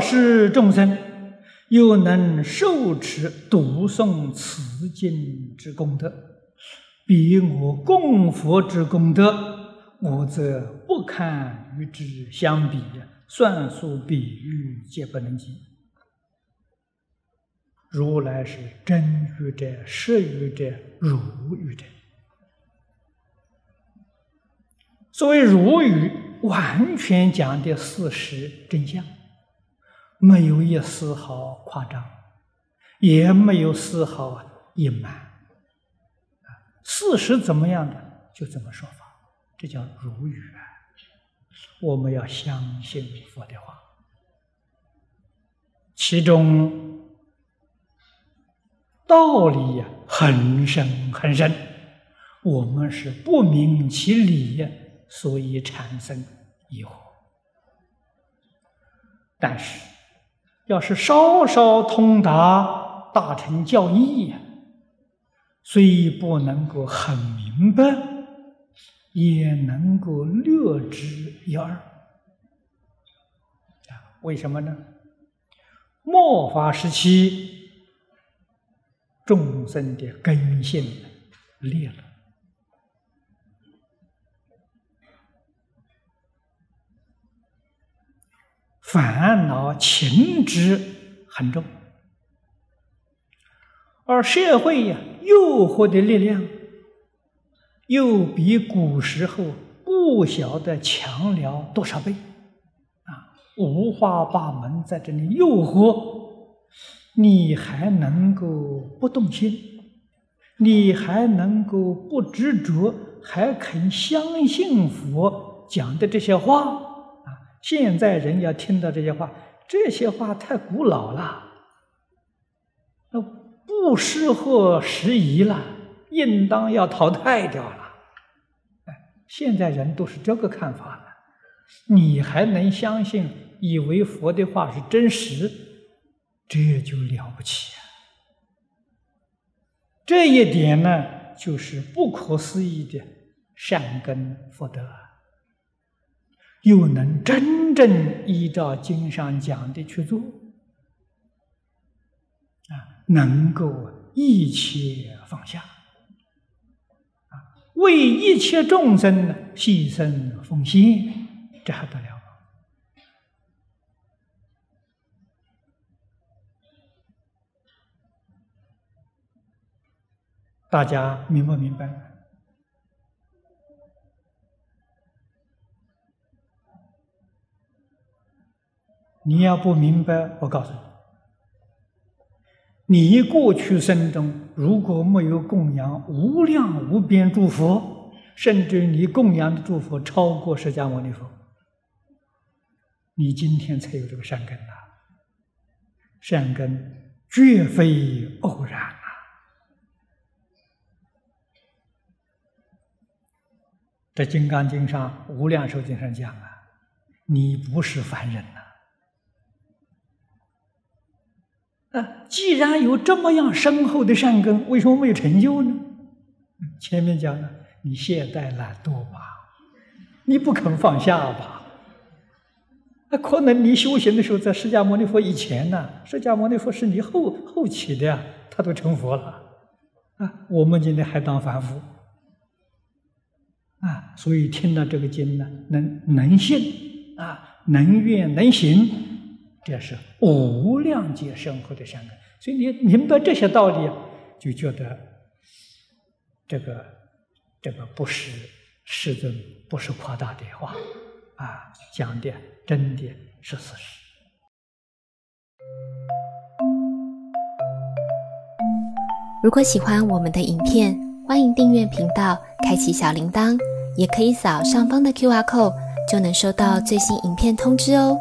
是众生，又能受持读诵此经之功德，比我供佛之功德，我则不堪与之相比！算数比喻皆不能及。如来是真语者、实语者、如语者。所谓如语，完全讲的事实真相，没有一丝毫夸张，也没有丝毫隐瞒。事实怎么样的，就怎么说法，这叫如语啊。我们要相信佛的话，其中道理呀很深很深，我们是不明其理，所以产生疑惑。但是，要是稍稍通达大乘教义，虽不能够很明白。也能够略知一二啊？为什么呢？末法时期，众生的根性裂了，烦恼情执很重，而社会呀，诱惑的力量。又比古时候不晓得强了多少倍，啊，五花八门在这里诱惑，你还能够不动心？你还能够不执着？还肯相信佛讲的这些话？现在人要听到这些话，这些话太古老了，那不适合时宜了，应当要淘汰掉了。现在人都是这个看法了，你还能相信，以为佛的话是真实，这就了不起啊！这一点呢，就是不可思议的善根福德，又能真正依照经上讲的去做，啊，能够一切放下。为一切众生牺牲奉献，这还得了？大家明不明白？你要不明白，我告诉你。你过去生中如果没有供养无量无边诸佛，甚至你供养的诸佛超过释迦牟尼佛，你今天才有这个善根呐！善根绝非偶然啊！在《金刚经》上、《无量寿经》上讲啊，你不是凡人。啊既然有这么样深厚的善根，为什么没有成就呢？前面讲了，你懈怠懒惰吧，你不肯放下吧？那可能你修行的时候在释迦牟尼佛以前呢，释迦牟尼佛是你后后起的呀，他都成佛了啊，我们今天还当凡夫啊，所以听了这个经呢，能能信啊，能愿能行。这是无量劫深厚的善根，所以你明白这些道理，就觉得这个这个不是世尊不是夸大的话啊，讲的真的是事实。如果喜欢我们的影片，欢迎订阅频道，开启小铃铛，也可以扫上方的 Q R code，就能收到最新影片通知哦。